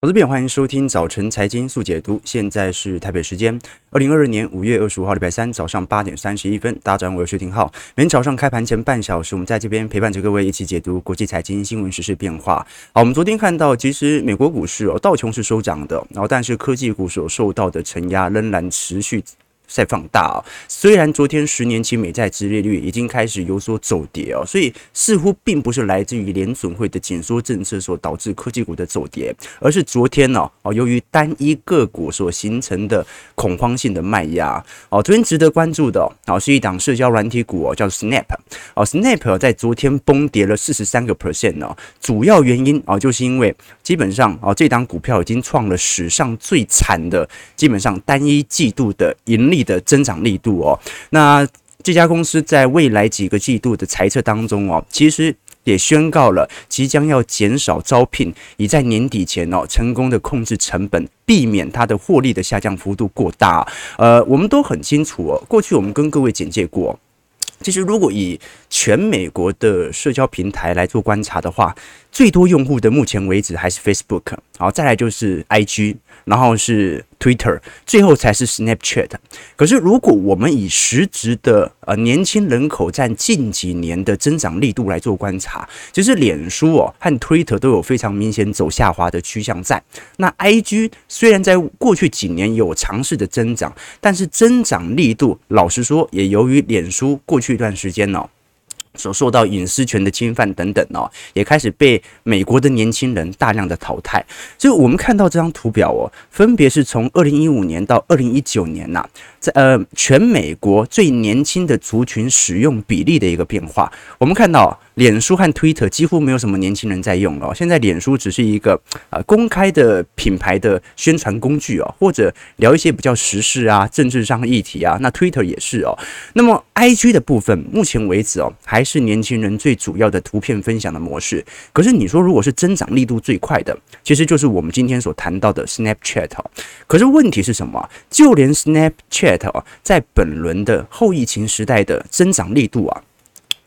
我这边，欢迎收听早晨财经速解读。现在是台北时间二零二二年五月二十五号礼拜三早上八点三十一分。大家早上好，我是薛廷浩。每天早上开盘前半小时，我们在这边陪伴着各位一起解读国际财经新闻、时事变化。好，我们昨天看到，其实美国股市哦，道琼是收涨的，然后但是科技股所受到的承压仍然持续。在放大啊！虽然昨天十年期美债殖利率已经开始有所走跌哦，所以似乎并不是来自于联准会的紧缩政策所导致科技股的走跌，而是昨天呢哦，由于单一个股所形成的恐慌性的卖压哦。昨天值得关注的哦，是一档社交软体股哦，叫 Snap 哦，Snap 在昨天崩跌了四十三个 percent 哦，主要原因哦，就是因为基本上哦，这档股票已经创了史上最惨的，基本上单一季度的盈利。的增长力度哦，那这家公司在未来几个季度的财测当中哦，其实也宣告了即将要减少招聘，以在年底前哦成功的控制成本，避免它的获利的下降幅度过大。呃，我们都很清楚哦，过去我们跟各位简介过，其实如果以全美国的社交平台来做观察的话，最多用户的目前为止还是 Facebook，好，再来就是 IG。然后是 Twitter，最后才是 Snapchat。可是，如果我们以实质的呃年轻人口占近几年的增长力度来做观察，其实脸书哦和 Twitter 都有非常明显走下滑的趋向在。那 IG 虽然在过去几年有尝试的增长，但是增长力度老实说，也由于脸书过去一段时间哦。所受到隐私权的侵犯等等哦，也开始被美国的年轻人大量的淘汰。所以我们看到这张图表哦，分别是从二零一五年到二零一九年呐，在呃全美国最年轻的族群使用比例的一个变化。我们看到。脸书和 Twitter 几乎没有什么年轻人在用了。现在脸书只是一个啊公开的品牌的宣传工具哦，或者聊一些比较时事啊、政治上的议题啊。那 Twitter 也是哦。那么 IG 的部分，目前为止哦，还是年轻人最主要的图片分享的模式。可是你说，如果是增长力度最快的，其实就是我们今天所谈到的 Snapchat 哦。可是问题是什么？就连 Snapchat 哦，在本轮的后疫情时代的增长力度啊。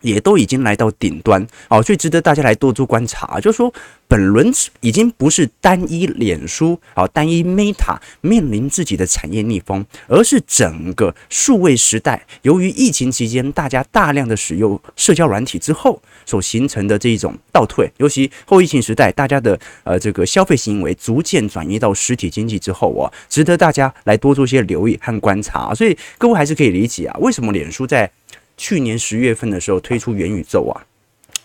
也都已经来到顶端哦，所以值得大家来多做观察。就是说，本轮已经不是单一脸书啊，单一 Meta 面临自己的产业逆风，而是整个数位时代，由于疫情期间大家大量的使用社交软体之后所形成的这一种倒退。尤其后疫情时代，大家的呃这个消费行为逐渐转移到实体经济之后啊，值得大家来多做些留意和观察。所以各位还是可以理解啊，为什么脸书在去年十月份的时候推出元宇宙啊，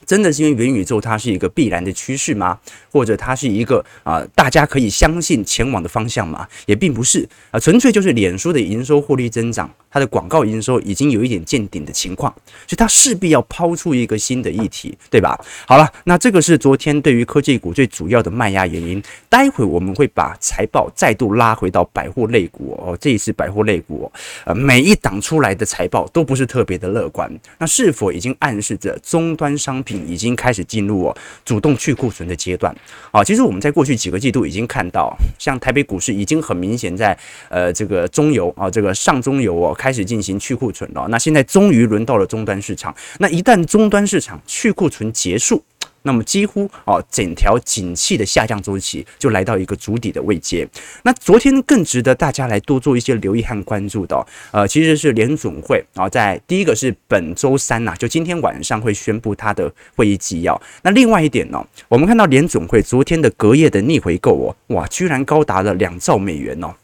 真的是因为元宇宙它是一个必然的趋势吗？或者它是一个啊大家可以相信前往的方向吗？也并不是啊，纯粹就是脸书的营收获利增长。它的广告营收已经有一点见顶的情况，所以它势必要抛出一个新的议题，对吧？好了，那这个是昨天对于科技股最主要的卖压原因。待会我们会把财报再度拉回到百货类股哦，这一次百货类股，呃，每一档出来的财报都不是特别的乐观。那是否已经暗示着终端商品已经开始进入哦主动去库存的阶段？啊，其实我们在过去几个季度已经看到，像台北股市已经很明显在呃这个中游啊，这个上中游哦。开始进行去库存了，那现在终于轮到了终端市场。那一旦终端市场去库存结束，那么几乎哦，整条景气的下降周期就来到一个足底的位阶。那昨天更值得大家来多做一些留意和关注的，呃，其实是联总会啊，在第一个是本周三呐，就今天晚上会宣布它的会议纪要。那另外一点呢，我们看到联总会昨天的隔夜的逆回购哦，哇，居然高达了两兆美元哦。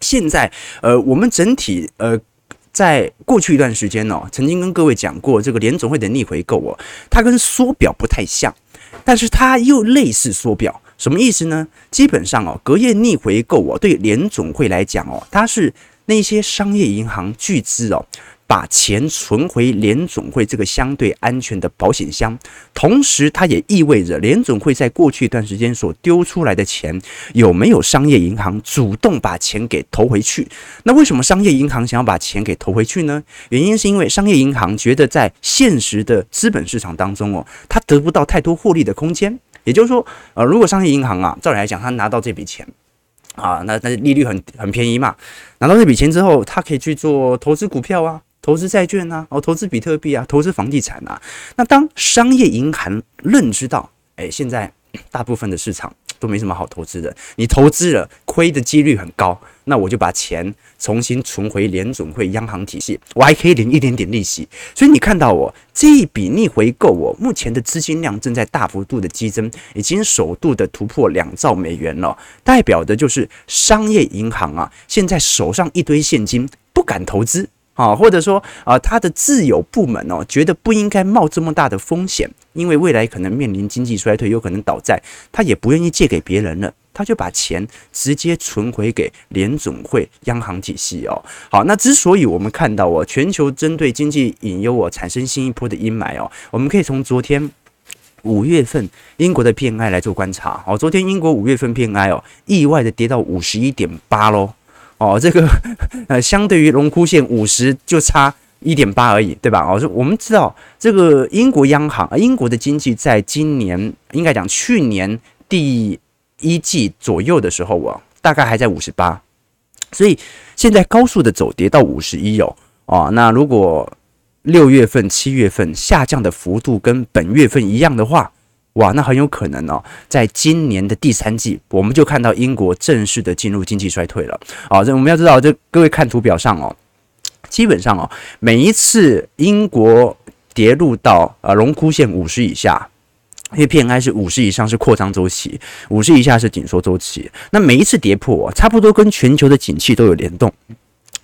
现在呃，我们整体呃。在过去一段时间呢，曾经跟各位讲过，这个联总会的逆回购哦，它跟缩表不太像，但是它又类似缩表，什么意思呢？基本上哦，隔夜逆回购哦，对联总会来讲哦，它是那些商业银行巨资哦。把钱存回联总会这个相对安全的保险箱，同时它也意味着联总会在过去一段时间所丢出来的钱，有没有商业银行主动把钱给投回去？那为什么商业银行想要把钱给投回去呢？原因是因为商业银行觉得在现实的资本市场当中哦，它得不到太多获利的空间。也就是说，呃，如果商业银行啊，照理来讲，他拿到这笔钱。啊，那那利率很很便宜嘛，拿到这笔钱之后，他可以去做投资股票啊。投资债券啊，哦，投资比特币啊，投资房地产啊。那当商业银行认知到，哎，现在大部分的市场都没什么好投资的。你投资了，亏的几率很高，那我就把钱重新存回联准会央行体系，我还可以领一点点利息。所以你看到我这一笔逆回购，我目前的资金量正在大幅度的激增，已经首度的突破两兆美元了，代表的就是商业银行啊，现在手上一堆现金，不敢投资。啊，或者说啊，他的自有部门哦，觉得不应该冒这么大的风险，因为未来可能面临经济衰退，有可能倒债，他也不愿意借给别人了，他就把钱直接存回给联总会央行体系哦。好，那之所以我们看到哦，全球针对经济隐忧哦，产生新一波的阴霾哦，我们可以从昨天五月份英国的 PMI 来做观察哦，昨天英国五月份 PMI 哦，意外的跌到五十一点八喽。哦，这个呃，相对于荣枯线五十就差一点八而已，对吧？哦，我们知道这个英国央行，英国的经济在今年应该讲去年第一季左右的时候啊，大概还在五十八，所以现在高速的走跌到五十一哦。哦，那如果六月份、七月份下降的幅度跟本月份一样的话，哇，那很有可能哦，在今年的第三季，我们就看到英国正式的进入经济衰退了。好，这我们要知道，这各位看图表上哦，基本上哦，每一次英国跌入到呃荣枯线五十以下，因为 PMI 是五十以上是扩张周期，五十以下是紧缩周期。那每一次跌破，差不多跟全球的景气都有联动。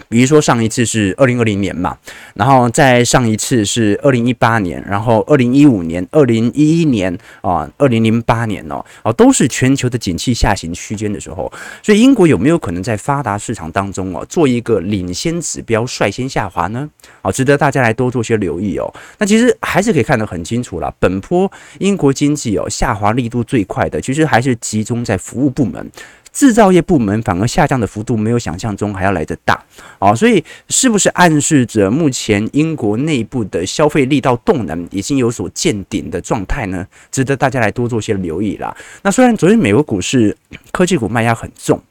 比如说上一次是二零二零年嘛，然后再上一次是二零一八年，然后二零一五年、二零一一年啊、二零零八年哦，哦都是全球的景气下行区间的时候，所以英国有没有可能在发达市场当中哦做一个领先指标率先下滑呢？好，值得大家来多做些留意哦。那其实还是可以看得很清楚啦，本波英国经济哦下滑力度最快的，其实还是集中在服务部门。制造业部门反而下降的幅度没有想象中还要来得大，哦，所以是不是暗示着目前英国内部的消费力道动能已经有所见顶的状态呢？值得大家来多做些留意啦。那虽然昨天美国股市科技股卖压很重，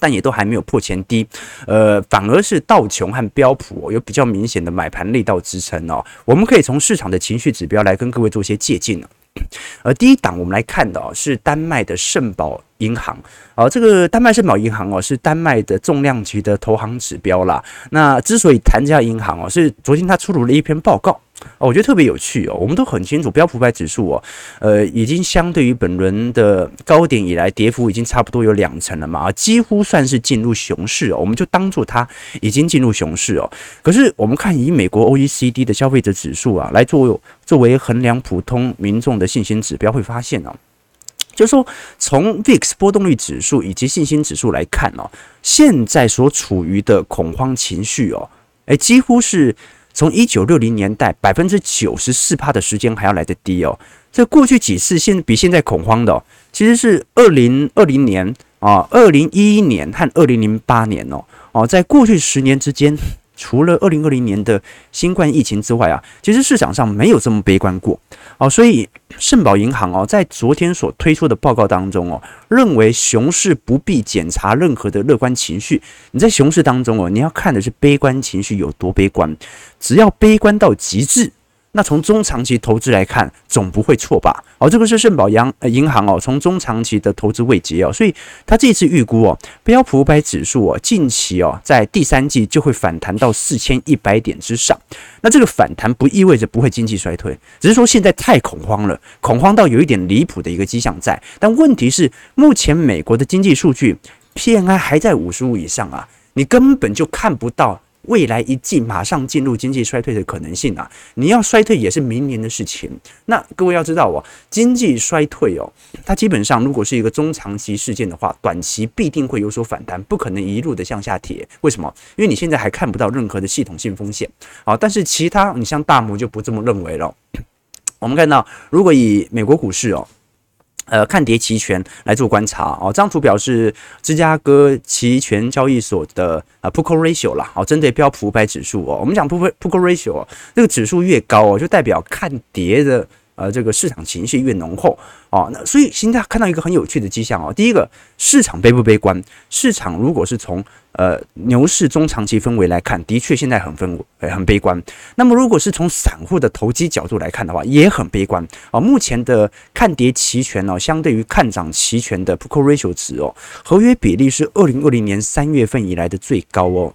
但也都还没有破前低，呃，反而是道琼和标普有比较明显的买盘力道支撑哦。我们可以从市场的情绪指标来跟各位做些借鉴呢。而第一档我们来看到是丹麦的圣保银行，哦，这个丹麦圣保银行哦是丹麦的重量级的投行指标啦。那之所以谈这家银行哦，是昨天他出炉了一篇报告。哦，我觉得特别有趣哦。我们都很清楚，标普百指数哦，呃，已经相对于本轮的高点以来，跌幅已经差不多有两成了嘛，几乎算是进入熊市哦。我们就当做它已经进入熊市哦。可是我们看以美国 OECD 的消费者指数啊来作为作为衡量普通民众的信心指标，会发现哦，就是说从 VIX 波动率指数以及信心指数来看哦，现在所处于的恐慌情绪哦，诶，几乎是。从一九六零年代百分之九十四趴的时间还要来得低哦，这过去几次现比现在恐慌的哦，其实是二零二零年啊、二零一一年和二零零八年哦哦，在过去十年之间。除了二零二零年的新冠疫情之外啊，其实市场上没有这么悲观过哦。所以圣保银行哦，在昨天所推出的报告当中哦，认为熊市不必检查任何的乐观情绪。你在熊市当中哦，你要看的是悲观情绪有多悲观，只要悲观到极致。那从中长期投资来看，总不会错吧？哦，这个是圣保央呃银行哦，从中长期的投资位阶哦，所以他这次预估哦，标普五百指数哦，近期哦，在第三季就会反弹到四千一百点之上。那这个反弹不意味着不会经济衰退，只是说现在太恐慌了，恐慌到有一点离谱的一个迹象在。但问题是，目前美国的经济数据 PMI 还在五十五以上啊，你根本就看不到。未来一季马上进入经济衰退的可能性啊！你要衰退也是明年的事情。那各位要知道哦，经济衰退哦，它基本上如果是一个中长期事件的话，短期必定会有所反弹，不可能一路的向下跌。为什么？因为你现在还看不到任何的系统性风险啊。但是其他你像大摩就不这么认为了。我们看到，如果以美国股市哦。呃，看跌期权来做观察哦。这张图表示芝加哥期权交易所的啊 Put Call Ratio 啦。哦，针对标普五百指数哦，我们讲 p u c o Ratio 哦，这个指数越高哦，就代表看跌的呃，这个市场情绪越浓厚哦，那所以现在看到一个很有趣的迹象哦。第一个，市场悲不悲观？市场如果是从呃牛市中长期氛围来看，的确现在很氛围很悲观。那么如果是从散户的投机角度来看的话，也很悲观哦。目前的看跌期权哦，相对于看涨期权的 put ratio 值哦，合约比例是二零二零年三月份以来的最高哦。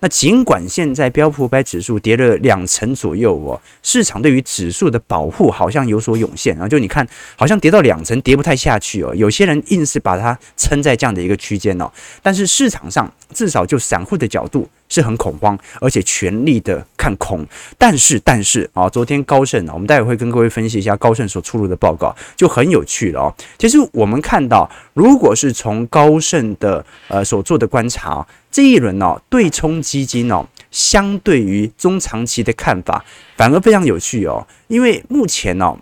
那尽管现在标普五百指数跌了两成左右哦，市场对于指数的保护好像有所涌现啊，就你看好像跌到两成跌不太下去哦，有些人硬是把它撑在这样的一个区间哦，但是市场上至少就散户的角度。是很恐慌，而且全力的看空。但是，但是啊，昨天高盛啊，我们待会会跟各位分析一下高盛所出炉的报告，就很有趣了哦。其实我们看到，如果是从高盛的呃所做的观察，这一轮哦，对冲基金哦，相对于中长期的看法，反而非常有趣哦。因为目前哦。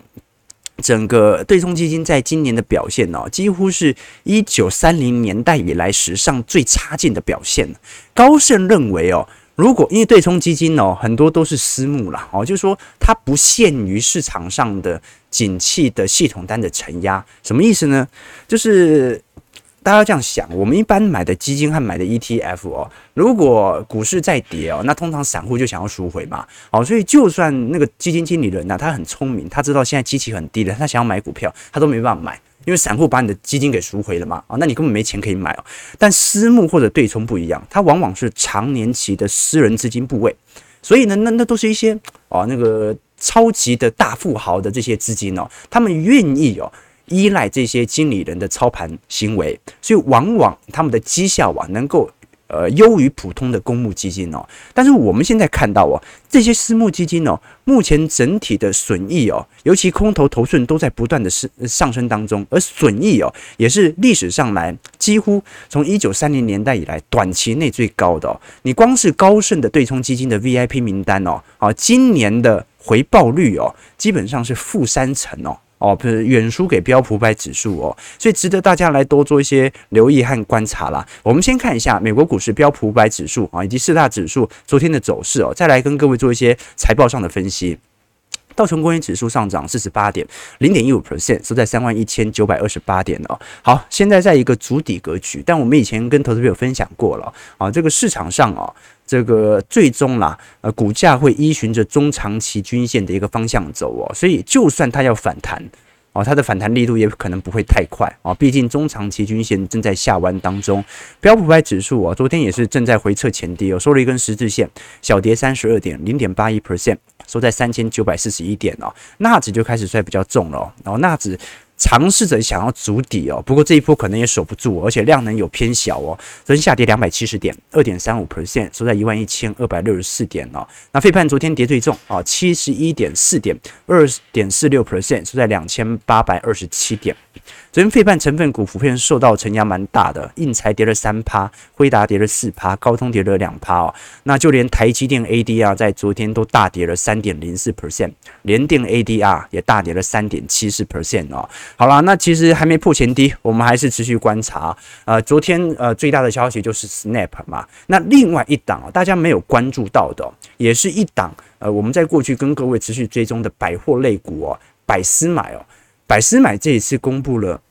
整个对冲基金在今年的表现呢，几乎是一九三零年代以来史上最差劲的表现。高盛认为哦，如果因为对冲基金哦，很多都是私募了，哦，就是说它不限于市场上的景气的系统单的承压，什么意思呢？就是。大家要这样想，我们一般买的基金和买的 ETF 哦，如果股市再跌哦，那通常散户就想要赎回嘛，哦，所以就算那个基金经理人呢，他很聪明，他知道现在基期很低的，他想要买股票，他都没办法买，因为散户把你的基金给赎回了嘛，啊，那你根本没钱可以买哦。但私募或者对冲不一样，它往往是长年期的私人资金部位，所以呢，那那都是一些哦那个超级的大富豪的这些资金哦，他们愿意哦。依赖这些经理人的操盘行为，所以往往他们的绩效啊能够呃优于普通的公募基金哦。但是我们现在看到哦，这些私募基金哦，目前整体的损益哦，尤其空头头寸都在不断的上上升当中，而损益哦也是历史上来几乎从一九三零年代以来短期内最高的哦。你光是高盛的对冲基金的 VIP 名单哦，啊，今年的回报率哦，基本上是负三成哦。哦，不是远输给标普百指数哦，所以值得大家来多做一些留意和观察啦。我们先看一下美国股市标普百指数啊，以及四大指数昨天的走势哦，再来跟各位做一些财报上的分析。道琼工业指数上涨四十八点零点一五 percent，收在三万一千九百二十八点哦。好，现在在一个筑底格局，但我们以前跟投资朋友分享过了啊，这个市场上啊。这个最终啦，呃，股价会依循着中长期均线的一个方向走哦，所以就算它要反弹哦，它的反弹力度也可能不会太快哦，毕竟中长期均线正在下弯当中。标普五百指数啊，昨天也是正在回撤前跌哦，收了一根十字线，小跌三十二点零点八一 percent，收在三千九百四十一点哦。纳指就开始摔比较重了，然后纳指。尝试着想要筑底哦，不过这一波可能也守不住，而且量能有偏小哦。昨天下跌两百七十点，二点三五 percent，收在一万一千二百六十四点哦。那费半昨天跌最重啊，七十一点四点，二点四六 percent，收在两千八百二十七点。昨天费半成分股普遍受到承压蛮大的，应材跌了三趴，辉达跌了四趴，高通跌了两趴哦。那就连台积电 ADR 在昨天都大跌了三点零四 percent，联电 ADR 也大跌了三点七四 percent 哦。好啦，那其实还没破前低，我们还是持续观察。呃，昨天呃最大的消息就是 Snap 嘛，那另外一档，大家没有关注到的，也是一档呃我们在过去跟各位持续追踪的百货类股哦，百思买哦。百思买这一次公布了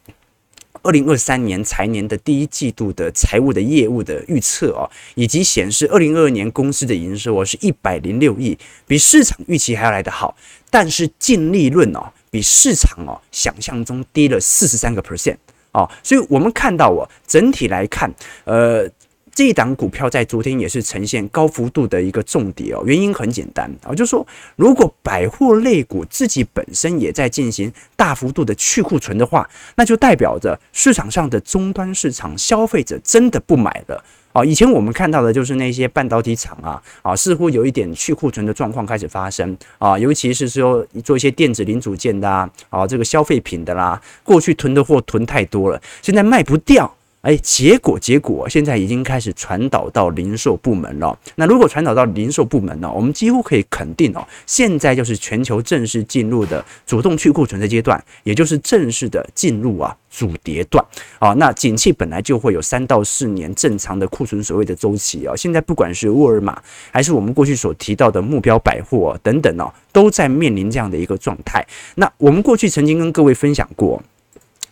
二零二三年财年的第一季度的财务的业务的预测哦，以及显示二零二二年公司的营收哦是一百零六亿，比市场预期还要来得好，但是净利润哦比市场哦想象中低了四十三个 percent 哦，所以我们看到哦整体来看，呃。这一档股票在昨天也是呈现高幅度的一个重跌哦，原因很简单啊，就是说如果百货类股自己本身也在进行大幅度的去库存的话，那就代表着市场上的终端市场消费者真的不买了啊。以前我们看到的就是那些半导体厂啊啊，似乎有一点去库存的状况开始发生啊，尤其是说做一些电子零组件的啊，啊这个消费品的啦，过去囤的货囤太多了，现在卖不掉。哎，结果结果现在已经开始传导到零售部门了。那如果传导到零售部门呢，我们几乎可以肯定哦，现在就是全球正式进入的主动去库存的阶段，也就是正式的进入啊主跌段啊。那景气本来就会有三到四年正常的库存所谓的周期啊。现在不管是沃尔玛还是我们过去所提到的目标百货等等哦，都在面临这样的一个状态。那我们过去曾经跟各位分享过。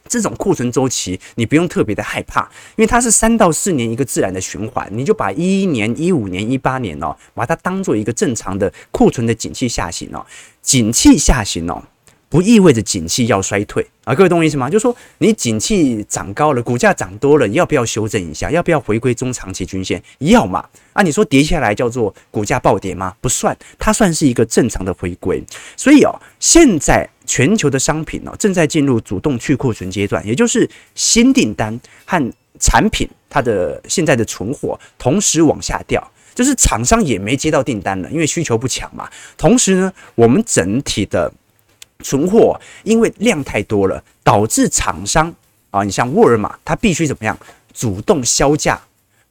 这种库存周期，你不用特别的害怕，因为它是三到四年一个自然的循环，你就把一一年、一五年、一八年哦，把它当做一个正常的库存的景气下行哦，景气下行哦，不意味着景气要衰退啊，各位懂我意思吗？就是说你景气涨高了，股价涨多了，你要不要修正一下？要不要回归中长期均线？要嘛？啊，你说跌下来叫做股价暴跌吗？不算，它算是一个正常的回归。所以哦，现在。全球的商品呢，正在进入主动去库存阶段，也就是新订单和产品它的现在的存货同时往下掉，就是厂商也没接到订单了，因为需求不强嘛。同时呢，我们整体的存货因为量太多了，导致厂商啊，你像沃尔玛，它必须怎么样主动销价。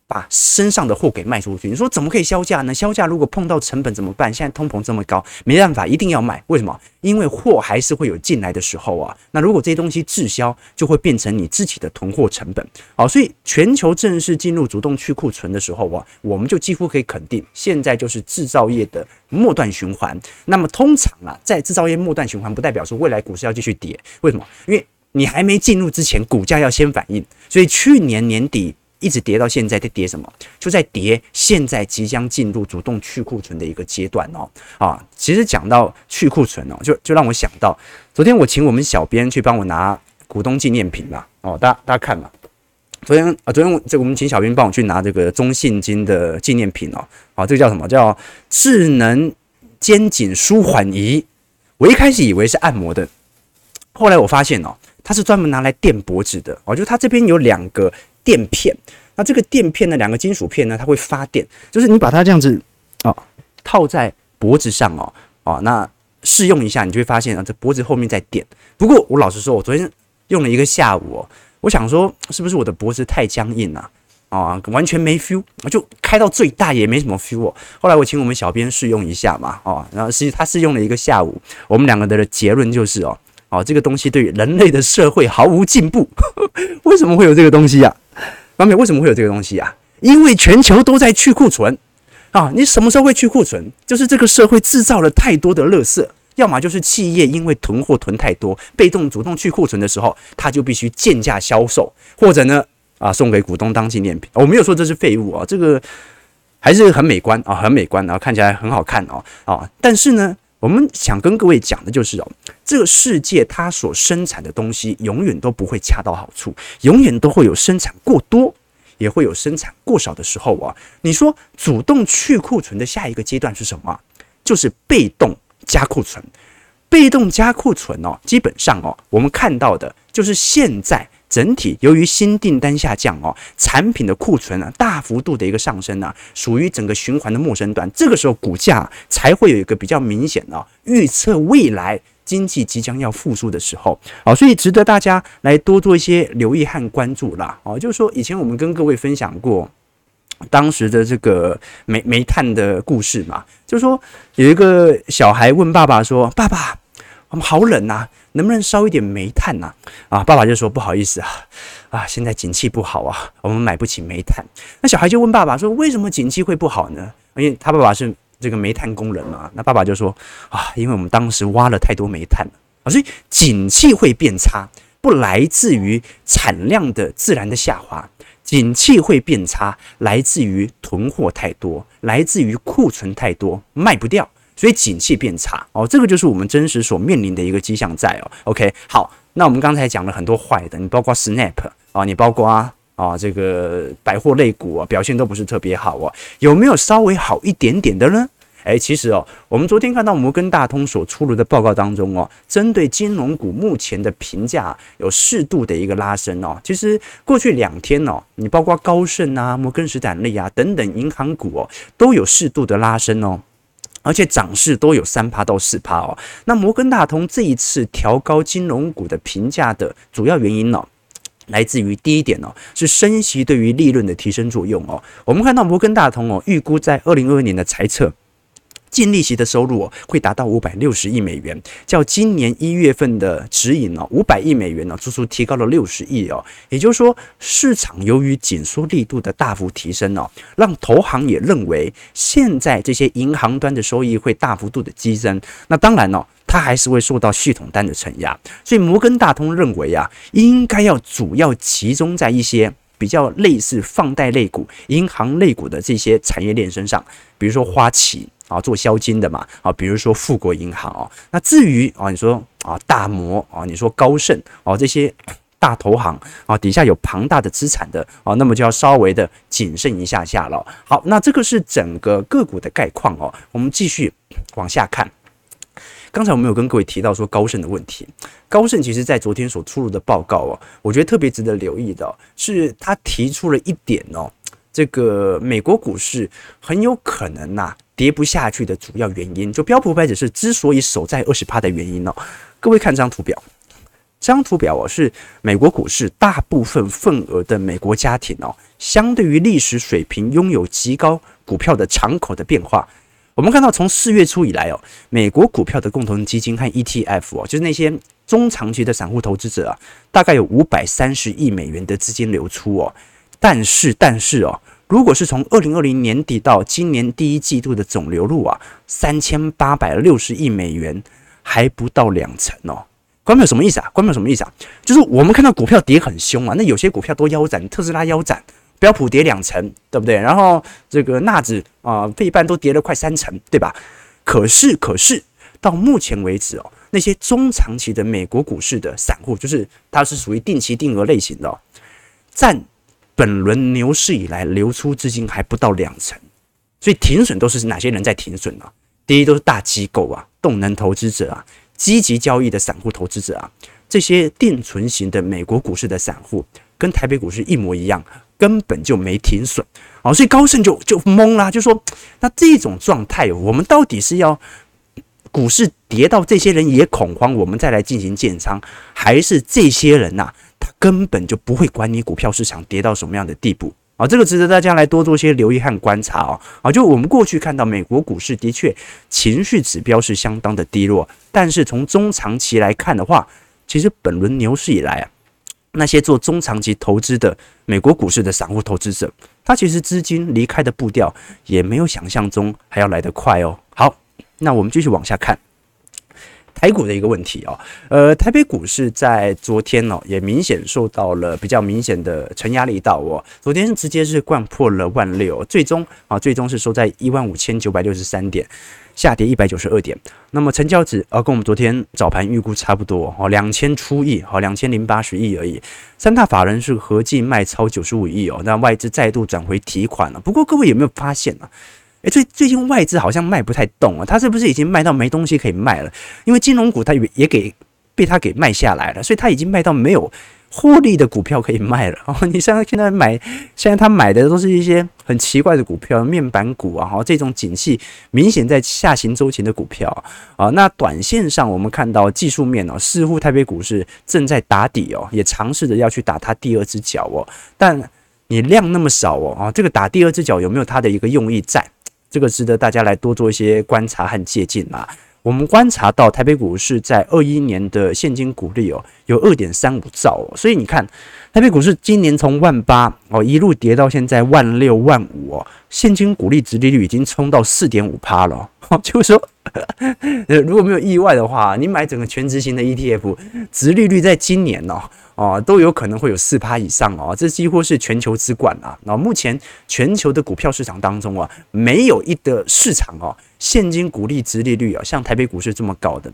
把身上的货给卖出去，你说怎么可以销价呢？销价如果碰到成本怎么办？现在通膨这么高，没办法，一定要卖。为什么？因为货还是会有进来的时候啊。那如果这些东西滞销，就会变成你自己的囤货成本。好，所以全球正式进入主动去库存的时候啊，我们就几乎可以肯定，现在就是制造业的末段循环。那么通常啊，在制造业末段循环，不代表说未来股市要继续跌。为什么？因为你还没进入之前，股价要先反应。所以去年年底。一直跌到现在，在跌什么？就在跌。现在即将进入主动去库存的一个阶段哦。啊，其实讲到去库存哦，就就让我想到，昨天我请我们小编去帮我拿股东纪念品嘛。哦，大家大家看嘛。昨天啊，昨天我这我们请小编帮我去拿这个中信金的纪念品哦。啊，这个叫什么？叫智能肩颈舒缓仪。我一开始以为是按摩的，后来我发现哦，它是专门拿来垫脖子的哦。就它这边有两个。垫片，那这个垫片呢，两个金属片呢，它会发电，就是你把它这样子哦套在脖子上哦哦，那试用一下，你就会发现啊，这脖子后面在电。不过我老实说，我昨天用了一个下午哦，我想说是不是我的脖子太僵硬了啊，啊？完全没 feel，就开到最大也没什么 feel 哦。后来我请我们小编试用一下嘛，哦，然后实际他试用了一个下午，我们两个的结论就是哦哦，这个东西对于人类的社会毫无进步。为什么会有这个东西呀？方面为什么会有这个东西啊？因为全球都在去库存啊！你什么时候会去库存？就是这个社会制造了太多的垃圾，要么就是企业因为囤货囤太多，被动主动去库存的时候，他就必须贱价销售，或者呢啊送给股东当纪念品。我没有说这是废物啊，这个还是很美观啊，很美观啊，看起来很好看哦啊！但是呢，我们想跟各位讲的就是哦，这个世界它所生产的东西永远都不会恰到好处，永远都会有生产过多，也会有生产过少的时候啊。你说主动去库存的下一个阶段是什么？就是被动加库存。被动加库存哦，基本上哦，我们看到的就是现在。整体由于新订单下降哦，产品的库存啊大幅度的一个上升啊，属于整个循环的末升段，这个时候股价才会有一个比较明显的预测未来经济即将要复苏的时候。啊，所以值得大家来多做一些留意和关注啦。哦，就是说以前我们跟各位分享过当时的这个煤煤炭的故事嘛，就是说有一个小孩问爸爸说：“爸爸，我们好冷呐。”能不能烧一点煤炭呐？啊，爸爸就说不好意思啊，啊，现在景气不好啊，我们买不起煤炭。那小孩就问爸爸说，为什么景气会不好呢？因为他爸爸是这个煤炭工人嘛。那爸爸就说啊，因为我们当时挖了太多煤炭了啊，所以景气会变差，不来自于产量的自然的下滑，景气会变差，来自于囤货太多，来自于库存太多，卖不掉。所以景气变差哦，这个就是我们真实所面临的一个迹象在哦。OK，好，那我们刚才讲了很多坏的，你包括 Snap 啊，你包括啊，啊这个百货类股啊，表现都不是特别好哦。有没有稍微好一点点的呢？诶，其实哦，我们昨天看到摩根大通所出炉的报告当中哦，针对金融股目前的评价有适度的一个拉升哦。其实过去两天哦，你包括高盛啊、摩根士丹利啊等等银行股哦，都有适度的拉升哦。而且涨势都有三趴到四趴哦。那摩根大通这一次调高金融股的评价的主要原因呢，来自于第一点哦，是升息对于利润的提升作用哦。我们看到摩根大通哦，预估在二零二二年的财测。净利息的收入，会达到五百六十亿美元，较今年一月份的指引呢，五百亿美元呢，足足提高了六十亿哦。也就是说，市场由于紧缩力度的大幅提升哦，让投行也认为现在这些银行端的收益会大幅度的激增。那当然哦，它还是会受到系统单的承压。所以摩根大通认为啊，应该要主要集中在一些比较类似放贷类股、银行类股的这些产业链身上，比如说花旗。啊，做销金的嘛，啊，比如说富国银行哦，那至于啊，你说啊大摩啊，你说高盛啊，这些大投行啊，底下有庞大的资产的啊，那么就要稍微的谨慎一下下了。好，那这个是整个个股的概况哦，我们继续往下看。刚才我们有跟各位提到说高盛的问题，高盛其实在昨天所出炉的报告哦，我觉得特别值得留意的是，他提出了一点哦，这个美国股市很有可能呐、跌不下去的主要原因，就标普五百指数之所以守在二十趴的原因哦。各位看这张图表，这张图表哦是美国股市大部分份额的美国家庭哦，相对于历史水平拥有极高股票的敞口的变化。我们看到从四月初以来哦，美国股票的共同基金和 ETF 哦，就是那些中长期的散户投资者啊，大概有五百三十亿美元的资金流出哦。但是，但是哦。如果是从二零二零年底到今年第一季度的总流入啊，三千八百六十亿美元，还不到两成哦。观众有什么意思啊？观众什么意思啊？就是我们看到股票跌很凶啊，那有些股票都腰斩，特斯拉腰斩，标普跌两成，对不对？然后这个纳指啊，费半都跌了快三成，对吧？可是，可是到目前为止哦，那些中长期的美国股市的散户，就是它是属于定期定额类型的哦，占。本轮牛市以来流出资金还不到两成，所以停损都是哪些人在停损呢、啊？第一都是大机构啊，动能投资者啊，积极交易的散户投资者啊，这些定存型的美国股市的散户跟台北股市一模一样，根本就没停损啊，所以高盛就就懵了，就说那这种状态，我们到底是要股市跌到这些人也恐慌，我们再来进行建仓，还是这些人呐、他根本就不会管你股票市场跌到什么样的地步啊！这个值得大家来多做些留意和观察哦。啊，就我们过去看到美国股市的确情绪指标是相当的低落，但是从中长期来看的话，其实本轮牛市以来啊，那些做中长期投资的美国股市的散户投资者，他其实资金离开的步调也没有想象中还要来得快哦。好，那我们继续往下看。台股的一个问题哦，呃，台北股市在昨天哦，也明显受到了比较明显的承压力道哦。昨天直接是掼破了万六，最终啊，最终是收在一万五千九百六十三点，下跌一百九十二点。那么成交值啊，跟我们昨天早盘预估差不多哦，两千出亿，哦，两千零八十亿而已。三大法人是合计卖超九十五亿哦，那外资再度转回提款了。不过各位有没有发现呢？诶，最最近外资好像卖不太动啊，他是不是已经卖到没东西可以卖了？因为金融股他也也给被他给卖下来了，所以他已经卖到没有获利的股票可以卖了。哦，你像现在买，现在他买的都是一些很奇怪的股票，面板股啊，哈，这种景气明显在下行周期的股票啊。那短线上我们看到技术面哦，似乎台北股市正在打底哦，也尝试着要去打它第二只脚哦。但你量那么少哦，啊，这个打第二只脚有没有它的一个用意在？这个值得大家来多做一些观察和借鉴啊。我们观察到台北股市在二一年的现金股利哦，有二点三五兆哦，所以你看台北股市今年从万八哦一路跌到现在万六万五哦，现金股利殖利率已经冲到四点五趴了。哦，就是说，如果没有意外的话，你买整个全值型的 ETF，殖利率在今年哦。哦，都有可能会有四趴以上哦，这几乎是全球之冠啊。那目前全球的股票市场当中啊，没有一个市场哦，现金股利殖利率啊，像台北股市这么高的。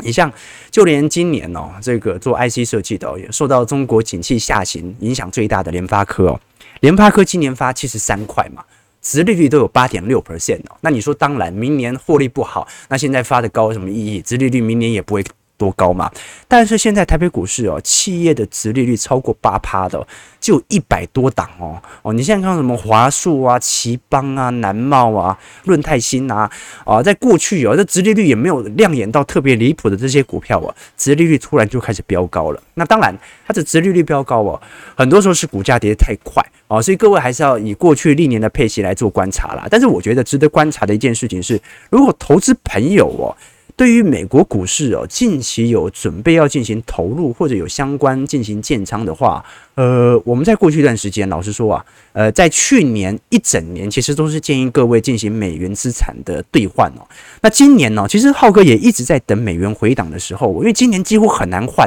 你像就连今年哦，这个做 IC 设计的，也受到中国景气下行影响最大的联发科哦，联发科今年发七十三块嘛，殖利率都有八点六 percent 哦。那你说，当然明年获利不好，那现在发的高有什么意义？殖利率明年也不会。多高嘛。但是现在台北股市哦，企业的殖利率超过八趴的，就有一百多档哦哦。你现在看什么华硕啊、奇邦啊、南茂啊、润泰新啊啊，在过去哦，这殖利率也没有亮眼到特别离谱的这些股票啊，殖利率突然就开始飙高了。那当然，它的殖利率飙高哦，很多时候是股价跌得太快哦，所以各位还是要以过去历年的配息来做观察啦。但是我觉得值得观察的一件事情是，如果投资朋友哦。对于美国股市哦，近期有准备要进行投入或者有相关进行建仓的话，呃，我们在过去一段时间，老实说啊，呃，在去年一整年，其实都是建议各位进行美元资产的兑换哦。那今年呢，其实浩哥也一直在等美元回档的时候，因为今年几乎很难换。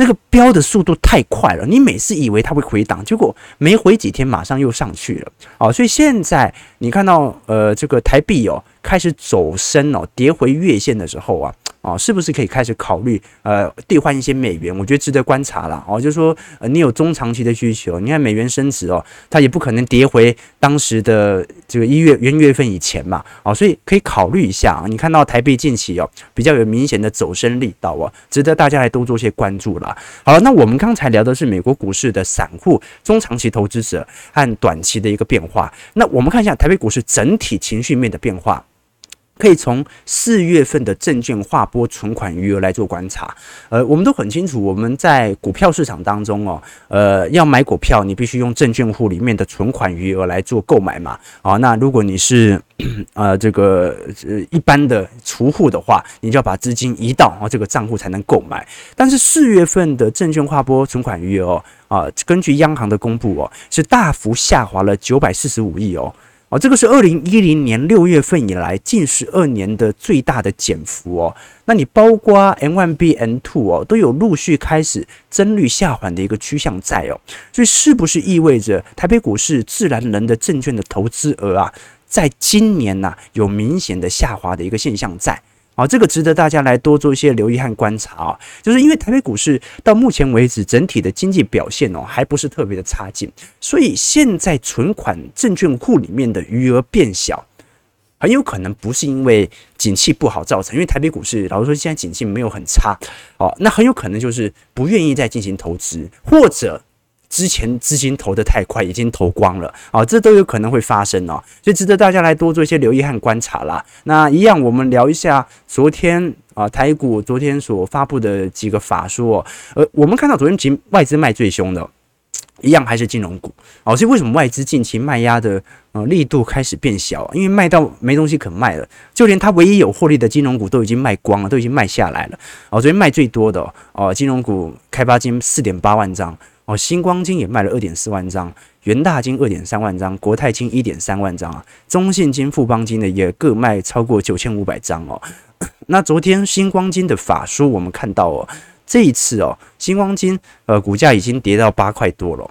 那个飙的速度太快了，你每次以为它会回档，结果没回几天，马上又上去了。哦，所以现在你看到呃这个台币哦开始走升哦，跌回月线的时候啊。哦，是不是可以开始考虑呃兑换一些美元？我觉得值得观察了。哦，就是说呃你有中长期的需求，你看美元升值哦，它也不可能跌回当时的这个一月元月份以前嘛。哦，所以可以考虑一下啊。你看到台币近期哦比较有明显的走升力道哦，值得大家来多做些关注了。好了，那我们刚才聊的是美国股市的散户、中长期投资者和短期的一个变化。那我们看一下台北股市整体情绪面的变化。可以从四月份的证券划拨存款余额来做观察。呃，我们都很清楚，我们在股票市场当中哦，呃，要买股票，你必须用证券户里面的存款余额来做购买嘛。啊，那如果你是 呃这个呃一般的储户的话，你就要把资金移到啊这个账户才能购买。但是四月份的证券划拨存款余额啊，根据央行的公布哦，是大幅下滑了九百四十五亿哦。哦，这个是二零一零年六月份以来近十二年的最大的减幅哦。那你包括 M1B、M2 哦，都有陆续开始增率下缓的一个趋向在哦。所以是不是意味着台北股市自然人的证券的投资额啊，在今年呐、有明显的下滑的一个现象在？好，这个值得大家来多做一些留意和观察啊，就是因为台北股市到目前为止整体的经济表现哦，还不是特别的差劲，所以现在存款证券库里面的余额变小，很有可能不是因为景气不好造成，因为台北股市老实说现在景气没有很差哦，那很有可能就是不愿意再进行投资，或者。之前资金投得太快，已经投光了啊，这都有可能会发生哦，所以值得大家来多做一些留意和观察啦。那一样，我们聊一下昨天啊台股昨天所发布的几个法说，呃，我们看到昨天其外资卖最凶的，一样还是金融股哦。所以为什么外资近期卖压的呃力度开始变小？因为卖到没东西可卖了，就连它唯一有获利的金融股都已经卖光了，都已经卖下来了哦。昨天卖最多的哦，金融股开发金四点八万张。哦，星光金也卖了二点四万张，元大金二点三万张，国泰金一点三万张啊，中信金、富邦金呢也各卖超过九千五百张哦。那昨天星光金的法书，我们看到哦，这一次哦，星光金呃股价已经跌到八块多了。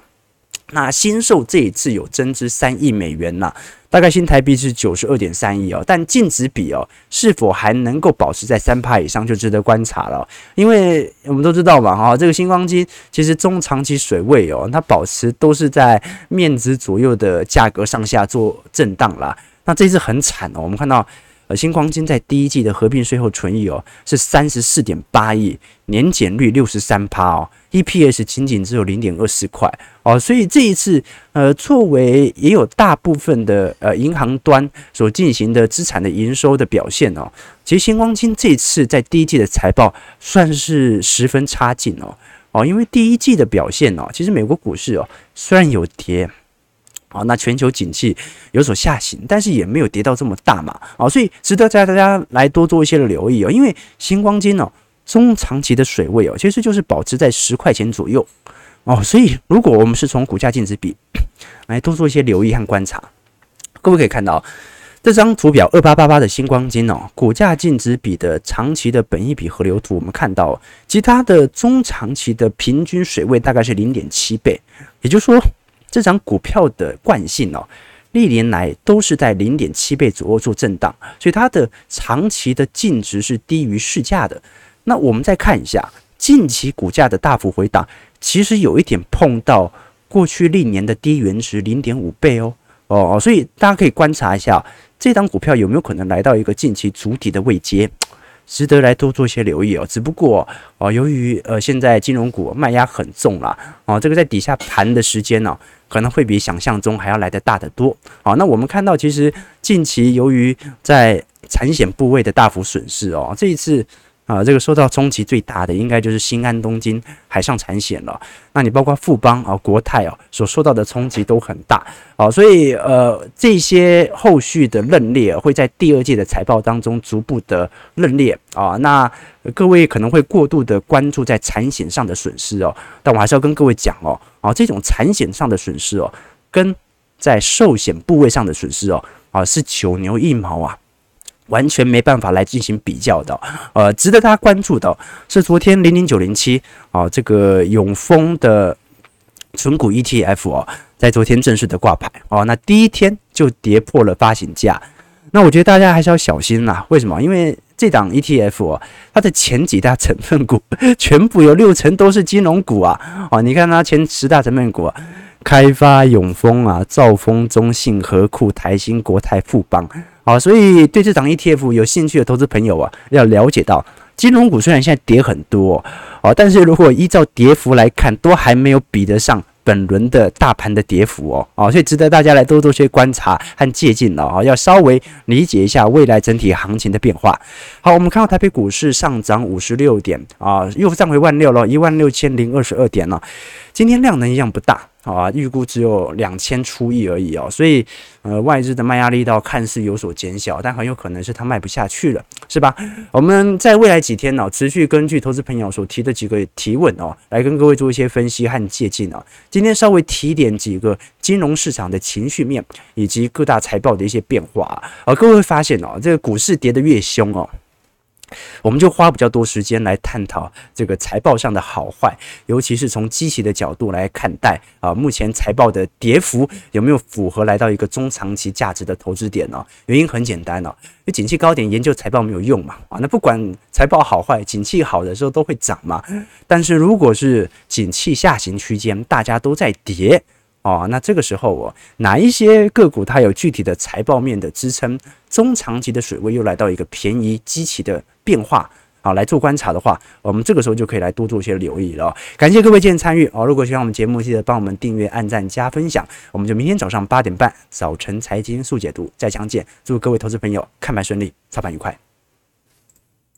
那新售这一次有增资三亿美元呐，大概新台币是九十二点三亿哦，但净值比哦是否还能够保持在三趴以上，就值得观察了。因为我们都知道嘛，哈，这个新光金其实中长期水位哦，它保持都是在面值左右的价格上下做震荡啦。那这次很惨哦，我们看到。呃，新光金在第一季的合并税后纯益哦是三十四点八亿，年减率六十三趴哦，EPS 仅仅只有零点二四块哦，所以这一次呃，作为也有大部分的呃银行端所进行的资产的营收的表现哦，其实新光金这次在第一季的财报算是十分差劲哦哦，因为第一季的表现哦，其实美国股市哦虽然有跌。啊，那全球景气有所下行，但是也没有跌到这么大嘛，啊，所以值得在大家来多做一些留意哦。因为星光金哦，中长期的水位哦，其实就是保持在十块钱左右哦。所以如果我们是从股价净值比 来多做一些留意和观察，各位可以看到这张图表二八八八的星光金哦，股价净值比的长期的本益比河流图，我们看到其他的中长期的平均水位大概是零点七倍，也就是说。这张股票的惯性哦，历年来都是在零点七倍左右做震荡，所以它的长期的净值是低于市价的。那我们再看一下近期股价的大幅回档，其实有一点碰到过去历年的低原值零点五倍哦哦，所以大家可以观察一下这张股票有没有可能来到一个近期主底的位阶。值得来多做一些留意哦。只不过哦，由于呃现在金融股卖压很重啦，哦，这个在底下盘的时间呢、可能会比想象中还要来得大得多。好，那我们看到其实近期由于在产险部位的大幅损失哦，这一次。啊，这个受到冲击最大的应该就是新安东京海上产险了。那你包括富邦啊、国泰啊，所受到的冲击都很大啊。所以呃，这些后续的认列会在第二季的财报当中逐步的认列啊。那各位可能会过度的关注在产险上的损失哦，但我还是要跟各位讲哦，啊，这种产险上的损失哦，跟在寿险部位上的损失哦，啊，是九牛一毛啊。完全没办法来进行比较的，呃，值得大家关注的是昨天零零九零七啊，这个永丰的存股 ETF 哦，在昨天正式的挂牌哦，那第一天就跌破了发行价，那我觉得大家还是要小心啦。为什么？因为这档 ETF 哦，它的前几大成分股 全部有六成都是金融股啊，哦，你看它前十大成分股，开发、永丰啊、兆丰、中信、合库、台新、国泰、富邦。好，所以对这档 ETF 有兴趣的投资朋友啊，要了解到，金融股虽然现在跌很多哦，但是如果依照跌幅来看，都还没有比得上本轮的大盘的跌幅哦，哦，所以值得大家来多多些观察和借鉴了啊，要稍微理解一下未来整体行情的变化。好，我们看到台北股市上涨五十六点啊，又上回万六了，一万六千零二十二点了，今天量能一样不大。啊，预估只有两千出亿而已哦，所以呃，外资的卖压力道看似有所减小，但很有可能是它卖不下去了，是吧？我们在未来几天呢、持续根据投资朋友所提的几个提问哦，来跟各位做一些分析和借鉴哦。今天稍微提点几个金融市场的情绪面以及各大财报的一些变化，而各位会发现哦，这个股市跌得越凶哦。我们就花比较多时间来探讨这个财报上的好坏，尤其是从积极的角度来看待啊，目前财报的跌幅有没有符合来到一个中长期价值的投资点呢？原因很简单哦，因为景气高点研究财报没有用嘛啊，那不管财报好坏，景气好的时候都会涨嘛，但是如果是景气下行区间，大家都在跌。哦，那这个时候哦，哪一些个股它有具体的财报面的支撑，中长期的水位又来到一个便宜积极的变化好，来做观察的话，我们这个时候就可以来多做一些留意了。感谢各位今天参与哦，如果喜欢我们节目，记得帮我们订阅、按赞、加分享。我们就明天早上八点半早晨财经速解读再相见。祝各位投资朋友看盘顺利，操盘愉快。